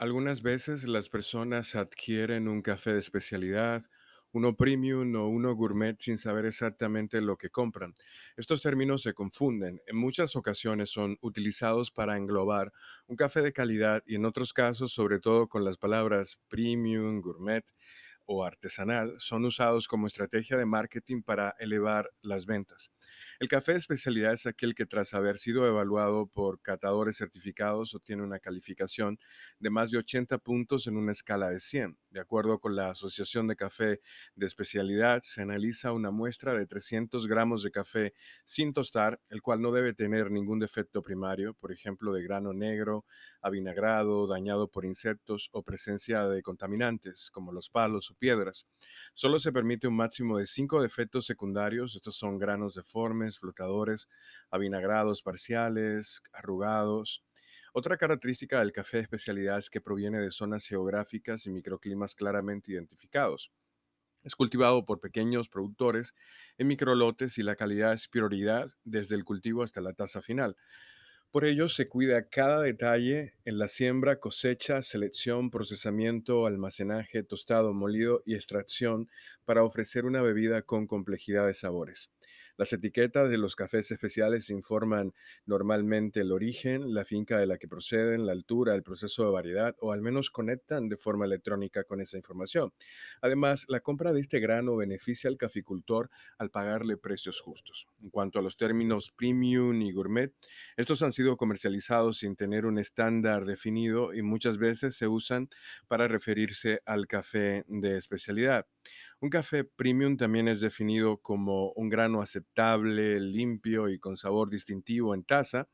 Algunas veces las personas adquieren un café de especialidad, uno premium o uno gourmet sin saber exactamente lo que compran. Estos términos se confunden. En muchas ocasiones son utilizados para englobar un café de calidad y en otros casos, sobre todo con las palabras premium, gourmet o artesanal, son usados como estrategia de marketing para elevar las ventas. El café de especialidad es aquel que tras haber sido evaluado por catadores certificados obtiene una calificación de más de 80 puntos en una escala de 100. De acuerdo con la Asociación de Café de Especialidad, se analiza una muestra de 300 gramos de café sin tostar, el cual no debe tener ningún defecto primario, por ejemplo, de grano negro, avinagrado, dañado por insectos o presencia de contaminantes como los palos piedras. Solo se permite un máximo de 5 defectos secundarios, estos son granos deformes, flotadores, avinagrados parciales, arrugados. Otra característica del café de especialidad es que proviene de zonas geográficas y microclimas claramente identificados. Es cultivado por pequeños productores en microlotes y la calidad es prioridad desde el cultivo hasta la tasa final. Por ello se cuida cada detalle en la siembra, cosecha, selección, procesamiento, almacenaje, tostado, molido y extracción para ofrecer una bebida con complejidad de sabores. Las etiquetas de los cafés especiales informan normalmente el origen, la finca de la que proceden, la altura, el proceso de variedad o al menos conectan de forma electrónica con esa información. Además, la compra de este grano beneficia al caficultor al pagarle precios justos. En cuanto a los términos premium y gourmet, estos han sido comercializados sin tener un estándar definido y muchas veces se usan para referirse al café de especialidad. Un café premium también es definido como un grano aceptable, limpio y con sabor distintivo en taza,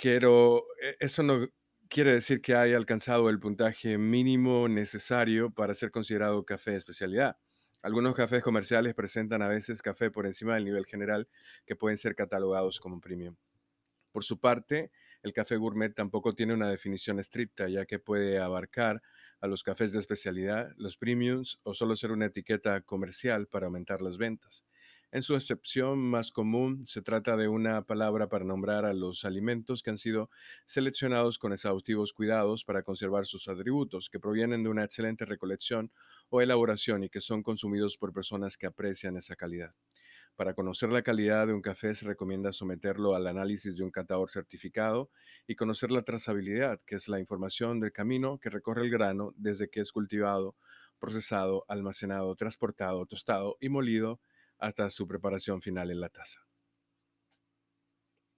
pero e, eso no quiere decir que haya alcanzado el puntaje mínimo necesario para ser considerado café de especialidad. Algunos cafés comerciales presentan a veces café por encima del nivel general que pueden ser catalogados como premium. Por su parte, el café gourmet tampoco tiene una definición estricta, ya que puede abarcar a los cafés de especialidad, los premiums o solo ser una etiqueta comercial para aumentar las ventas. En su excepción más común, se trata de una palabra para nombrar a los alimentos que han sido seleccionados con exhaustivos cuidados para conservar sus atributos, que provienen de una excelente recolección o elaboración y que son consumidos por personas que aprecian esa calidad. Para conocer la calidad de un café se recomienda someterlo al análisis de un catador certificado y conocer la trazabilidad, que es la información del camino que recorre el grano desde que es cultivado, procesado, almacenado, transportado, tostado y molido hasta su preparación final en la taza.